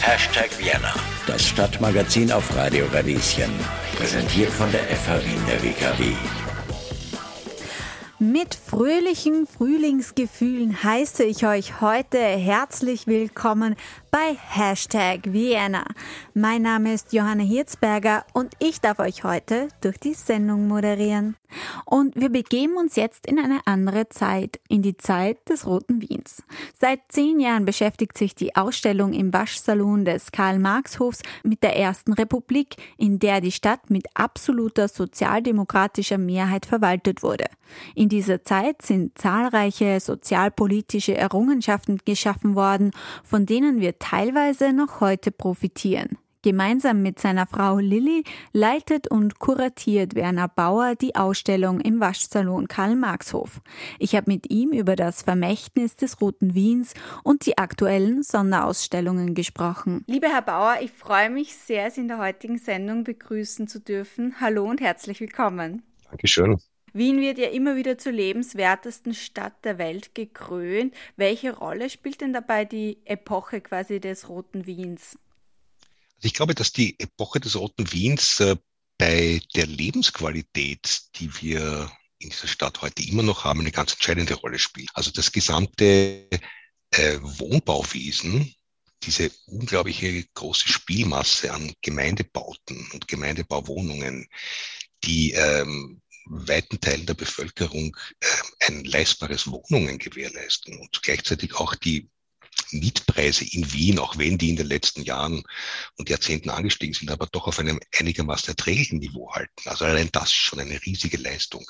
Hashtag Vienna, das Stadtmagazin auf Radio Radieschen. Präsentiert von der FH Wien der WKW. Mit fröhlichen Frühlingsgefühlen heiße ich euch heute herzlich willkommen bei Hashtag Vienna. Mein Name ist Johanna Hirzberger und ich darf euch heute durch die Sendung moderieren. Und wir begeben uns jetzt in eine andere Zeit, in die Zeit des Roten Wiens. Seit zehn Jahren beschäftigt sich die Ausstellung im Waschsalon des Karl-Marx-Hofs mit der Ersten Republik, in der die Stadt mit absoluter sozialdemokratischer Mehrheit verwaltet wurde. In dieser Zeit sind zahlreiche sozialpolitische Errungenschaften geschaffen worden, von denen wir teilweise noch heute profitieren. Gemeinsam mit seiner Frau Lilly leitet und kuratiert Werner Bauer die Ausstellung im Waschsalon Karl-Marx-Hof. Ich habe mit ihm über das Vermächtnis des Roten Wiens und die aktuellen Sonderausstellungen gesprochen. Lieber Herr Bauer, ich freue mich sehr, Sie in der heutigen Sendung begrüßen zu dürfen. Hallo und herzlich willkommen. Dankeschön. Wien wird ja immer wieder zur lebenswertesten Stadt der Welt gekrönt. Welche Rolle spielt denn dabei die Epoche quasi des Roten Wiens? Also ich glaube, dass die Epoche des Roten Wiens äh, bei der Lebensqualität, die wir in dieser Stadt heute immer noch haben, eine ganz entscheidende Rolle spielt. Also das gesamte äh, Wohnbauwesen, diese unglaubliche große Spielmasse an Gemeindebauten und Gemeindebauwohnungen, die ähm, weiten Teilen der Bevölkerung äh, ein leistbares Wohnungen gewährleisten und gleichzeitig auch die Mietpreise in Wien, auch wenn die in den letzten Jahren und Jahrzehnten angestiegen sind, aber doch auf einem einigermaßen erträglichen Niveau halten. Also allein das schon eine riesige Leistung.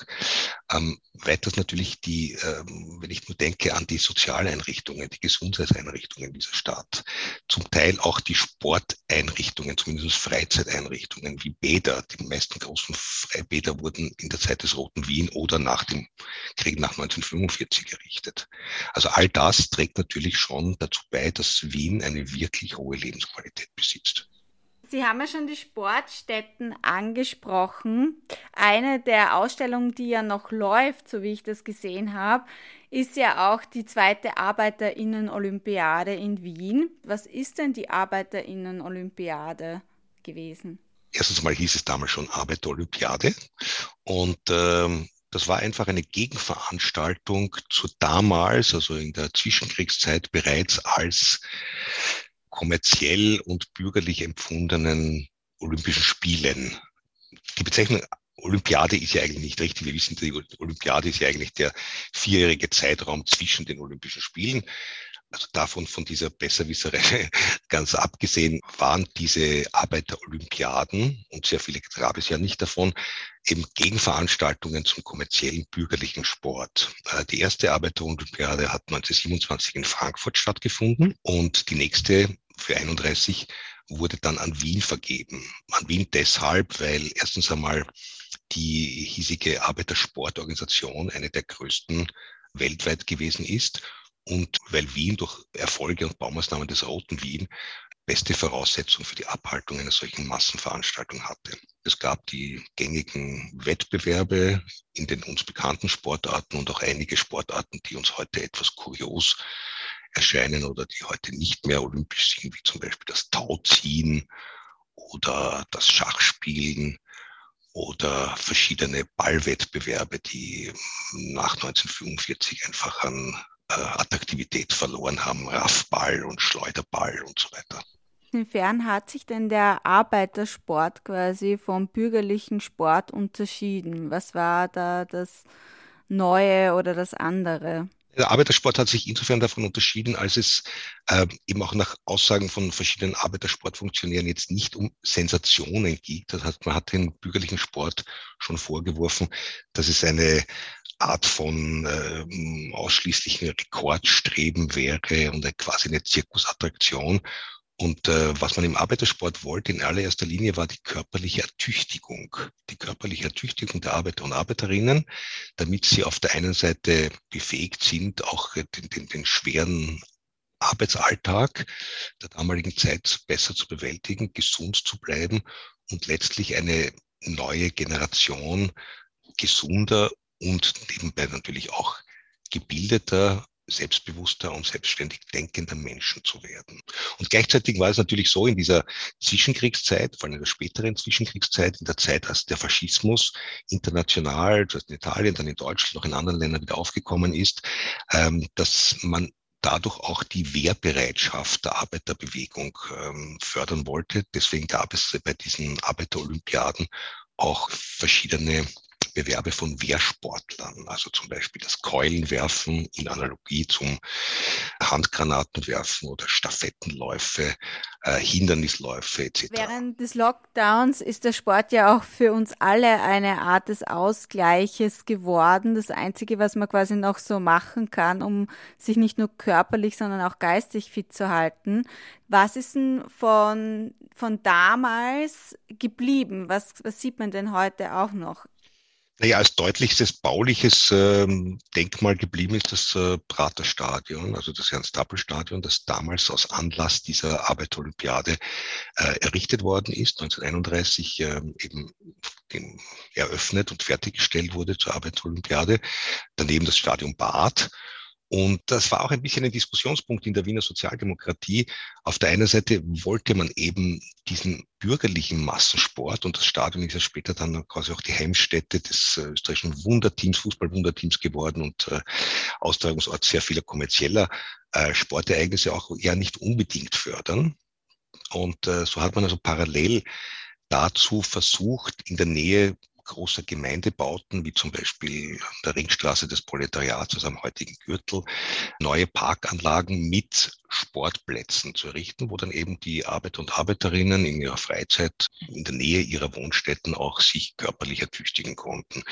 Ähm, weiters natürlich die, ähm, wenn ich nur denke an die Sozialeinrichtungen, die Gesundheitseinrichtungen dieser Stadt, zum Teil auch die Sporteinrichtungen, zumindest Freizeiteinrichtungen wie Bäder. Die meisten großen Freibäder wurden in der Zeit des Roten Wien oder nach dem Krieg nach 1945 errichtet. Also all das trägt natürlich schon dazu bei, dass Wien eine wirklich hohe Lebensqualität besitzt. Sie haben ja schon die Sportstätten angesprochen. Eine der Ausstellungen, die ja noch läuft, so wie ich das gesehen habe, ist ja auch die zweite Arbeiterinnen-Olympiade in Wien. Was ist denn die Arbeiterinnen-Olympiade gewesen? Erstens mal hieß es damals schon Arbeiter-Olympiade und ähm, das war einfach eine Gegenveranstaltung zu damals, also in der Zwischenkriegszeit bereits als kommerziell und bürgerlich empfundenen Olympischen Spielen. Die Bezeichnung Olympiade ist ja eigentlich nicht richtig. Wir wissen, die Olympiade ist ja eigentlich der vierjährige Zeitraum zwischen den Olympischen Spielen. Also davon, von dieser Besserwisserei ganz abgesehen, waren diese Arbeiterolympiaden, und sehr viele gab es ja nicht davon, eben Gegenveranstaltungen zum kommerziellen bürgerlichen Sport. Äh, die erste Arbeiterolympiade hat 1927 in Frankfurt stattgefunden und die nächste für 31 wurde dann an Wien vergeben. An Wien deshalb, weil erstens einmal die hiesige Arbeitersportorganisation eine der größten weltweit gewesen ist und weil Wien durch Erfolge und Baumaßnahmen des Roten Wien beste Voraussetzung für die Abhaltung einer solchen Massenveranstaltung hatte. Es gab die gängigen Wettbewerbe in den uns bekannten Sportarten und auch einige Sportarten, die uns heute etwas kurios erscheinen oder die heute nicht mehr olympisch sind, wie zum Beispiel das Tauziehen oder das Schachspielen oder verschiedene Ballwettbewerbe, die nach 1945 einfach an Attraktivität verloren haben, Raffball und Schleuderball und so weiter. Inwiefern hat sich denn der Arbeitersport quasi vom bürgerlichen Sport unterschieden? Was war da das Neue oder das andere? Der Arbeitersport hat sich insofern davon unterschieden, als es äh, eben auch nach Aussagen von verschiedenen Arbeitersportfunktionären jetzt nicht um Sensationen geht. Das heißt, man hat den bürgerlichen Sport schon vorgeworfen, dass es eine Art von äh, ausschließlichen Rekordstreben wäre und quasi eine Zirkusattraktion. Und äh, was man im Arbeitersport wollte in allererster Linie war die körperliche Ertüchtigung, die körperliche Ertüchtigung der Arbeiter und Arbeiterinnen, damit sie auf der einen Seite befähigt sind, auch den, den, den schweren Arbeitsalltag der damaligen Zeit besser zu bewältigen, gesund zu bleiben und letztlich eine neue Generation gesunder und nebenbei natürlich auch gebildeter selbstbewusster und selbstständig denkender Menschen zu werden. Und gleichzeitig war es natürlich so in dieser Zwischenkriegszeit, vor allem in der späteren Zwischenkriegszeit, in der Zeit, als der Faschismus international, zuerst in Italien, dann in Deutschland, noch in anderen Ländern wieder aufgekommen ist, ähm, dass man dadurch auch die Wehrbereitschaft der Arbeiterbewegung ähm, fördern wollte. Deswegen gab es bei diesen Arbeiterolympiaden auch verschiedene Bewerbe von Wehrsportlern, also zum Beispiel das Keulenwerfen in Analogie zum Handgranatenwerfen oder Stafettenläufe, äh, Hindernisläufe etc. Während des Lockdowns ist der Sport ja auch für uns alle eine Art des Ausgleiches geworden. Das Einzige, was man quasi noch so machen kann, um sich nicht nur körperlich, sondern auch geistig fit zu halten. Was ist denn von, von damals geblieben? Was, was sieht man denn heute auch noch? Naja, als deutlichstes bauliches ähm, Denkmal geblieben ist das äh, Praterstadion, also das Ernst-Happel-Stadion, das damals aus Anlass dieser Arbeiterolympiade äh, errichtet worden ist, 1931 äh, eben eröffnet und fertiggestellt wurde zur Arbeiterolympiade. Daneben das Stadion Bad und das war auch ein bisschen ein Diskussionspunkt in der Wiener Sozialdemokratie. Auf der einen Seite wollte man eben diesen bürgerlichen Massensport und das Stadion ist ja später dann quasi auch die Heimstätte des äh, österreichischen Wunderteams, Fußballwunderteams geworden und äh, Austragungsort sehr vieler kommerzieller äh, Sportereignisse auch eher nicht unbedingt fördern. Und so hat man also parallel dazu versucht, in der Nähe großer Gemeindebauten, wie zum Beispiel der Ringstraße des Proletariats, also am heutigen Gürtel, neue Parkanlagen mit Sportplätzen zu errichten, wo dann eben die Arbeiter und Arbeiterinnen in ihrer Freizeit in der Nähe ihrer Wohnstätten auch sich körperlich ertüchtigen konnten.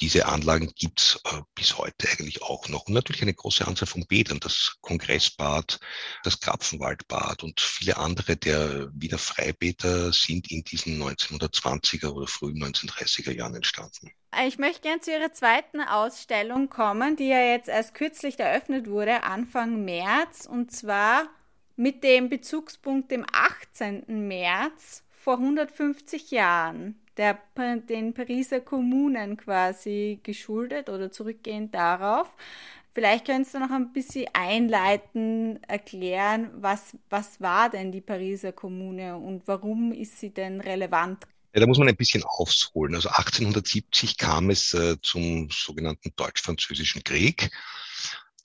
Diese Anlagen gibt's äh, bis heute eigentlich auch noch. Und natürlich eine große Anzahl von Bädern, das Kongressbad, das Krapfenwaldbad und viele andere der Wiener Freibäder sind in diesen 1920er oder frühen 1930er Jahren entstanden. Ich möchte gerne zu Ihrer zweiten Ausstellung kommen, die ja jetzt erst kürzlich eröffnet wurde, Anfang März, und zwar mit dem Bezugspunkt dem 18. März vor 150 Jahren, der, den Pariser Kommunen quasi geschuldet oder zurückgehend darauf. Vielleicht könntest du noch ein bisschen einleiten, erklären, was, was war denn die Pariser Kommune und warum ist sie denn relevant ja, da muss man ein bisschen aufholen. Also 1870 kam es äh, zum sogenannten Deutsch-Französischen Krieg,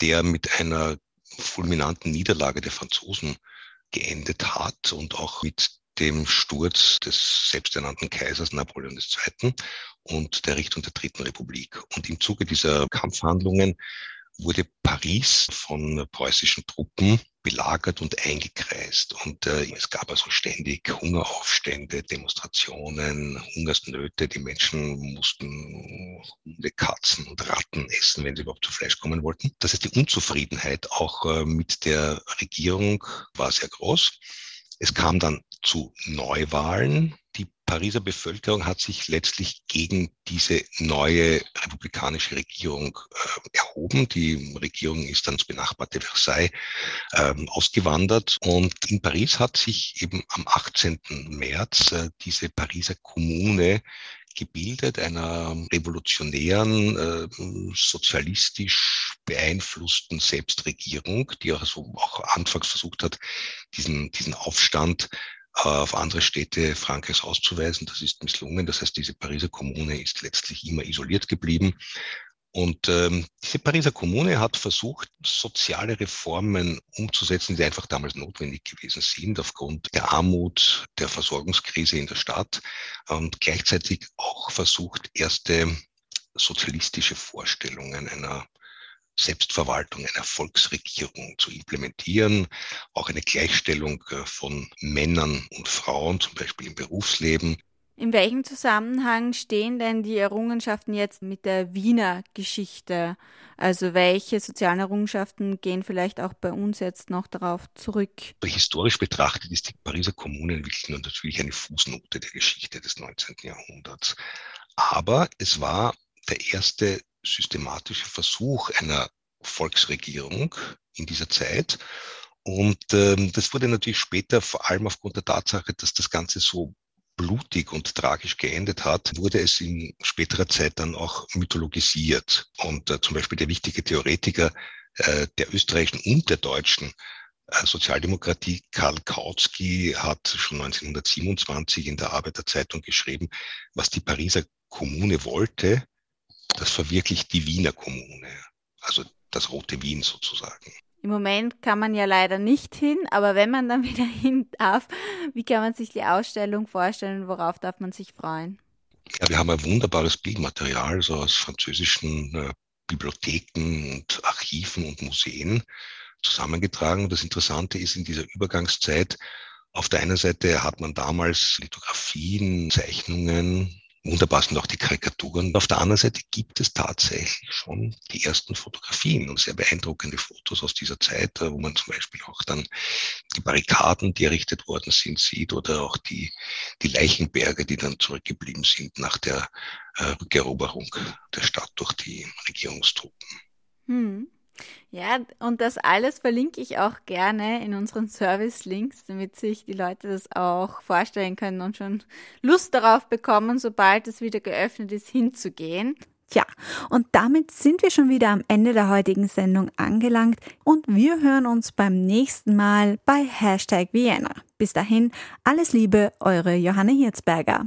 der mit einer fulminanten Niederlage der Franzosen geendet hat und auch mit dem Sturz des selbsternannten Kaisers Napoleon II. und der Richtung der Dritten Republik. Und im Zuge dieser Kampfhandlungen wurde Paris von preußischen Truppen belagert und eingekreist. Und äh, es gab also ständig Hungeraufstände, Demonstrationen, Hungersnöte. Die Menschen mussten Hunde, Katzen und Ratten essen, wenn sie überhaupt zu Fleisch kommen wollten. Das heißt, die Unzufriedenheit auch äh, mit der Regierung war sehr groß. Es kam dann zu Neuwahlen. Pariser Bevölkerung hat sich letztlich gegen diese neue republikanische Regierung äh, erhoben. Die Regierung ist ins benachbarte Versailles ähm, ausgewandert und in Paris hat sich eben am 18. März äh, diese Pariser Kommune gebildet, einer revolutionären, äh, sozialistisch beeinflussten Selbstregierung, die also auch anfangs versucht hat, diesen, diesen Aufstand äh, auf andere Städte Frankreichs auszuweisen. Das ist misslungen. Das heißt, diese Pariser Kommune ist letztlich immer isoliert geblieben. Und ähm, diese Pariser Kommune hat versucht, soziale Reformen umzusetzen, die einfach damals notwendig gewesen sind, aufgrund der Armut, der Versorgungskrise in der Stadt und gleichzeitig auch versucht, erste sozialistische Vorstellungen einer Selbstverwaltung einer Volksregierung zu implementieren, auch eine Gleichstellung äh, von Männern und Frauen, zum Beispiel im Berufsleben. In welchem Zusammenhang stehen denn die Errungenschaften jetzt mit der Wiener Geschichte? Also welche sozialen Errungenschaften gehen vielleicht auch bei uns jetzt noch darauf zurück? Historisch betrachtet ist die Pariser Kommune wirklich natürlich eine Fußnote der Geschichte des 19. Jahrhunderts. Aber es war der erste systematische Versuch einer Volksregierung in dieser Zeit. Und ähm, das wurde natürlich später, vor allem aufgrund der Tatsache, dass das Ganze so blutig und tragisch geendet hat, wurde es in späterer Zeit dann auch mythologisiert. Und äh, zum Beispiel der wichtige Theoretiker äh, der österreichischen und der deutschen äh, Sozialdemokratie. Karl Kautsky hat schon 1927 in der Arbeiterzeitung geschrieben, was die Pariser Kommune wollte, das verwirklicht die Wiener Kommune, also das Rote Wien sozusagen. Im Moment kann man ja leider nicht hin, aber wenn man dann wieder hin darf, wie kann man sich die Ausstellung vorstellen? Worauf darf man sich freuen? Ja, wir haben ein wunderbares Bildmaterial so aus französischen äh, Bibliotheken und Archiven und Museen zusammengetragen. Das Interessante ist in dieser Übergangszeit, auf der einen Seite hat man damals Lithografien, Zeichnungen, Wunderbar sind auch die Karikaturen. Auf der anderen Seite gibt es tatsächlich schon die ersten Fotografien und sehr beeindruckende Fotos aus dieser Zeit, wo man zum Beispiel auch dann die Barrikaden, die errichtet worden sind, sieht oder auch die, die Leichenberge, die dann zurückgeblieben sind nach der äh, Rückeroberung der Stadt durch die Regierungstruppen. Hm. Ja, und das alles verlinke ich auch gerne in unseren Service-Links, damit sich die Leute das auch vorstellen können und schon Lust darauf bekommen, sobald es wieder geöffnet ist, hinzugehen. Tja, und damit sind wir schon wieder am Ende der heutigen Sendung angelangt und wir hören uns beim nächsten Mal bei Hashtag Vienna. Bis dahin, alles Liebe, eure Johanne Hirzberger.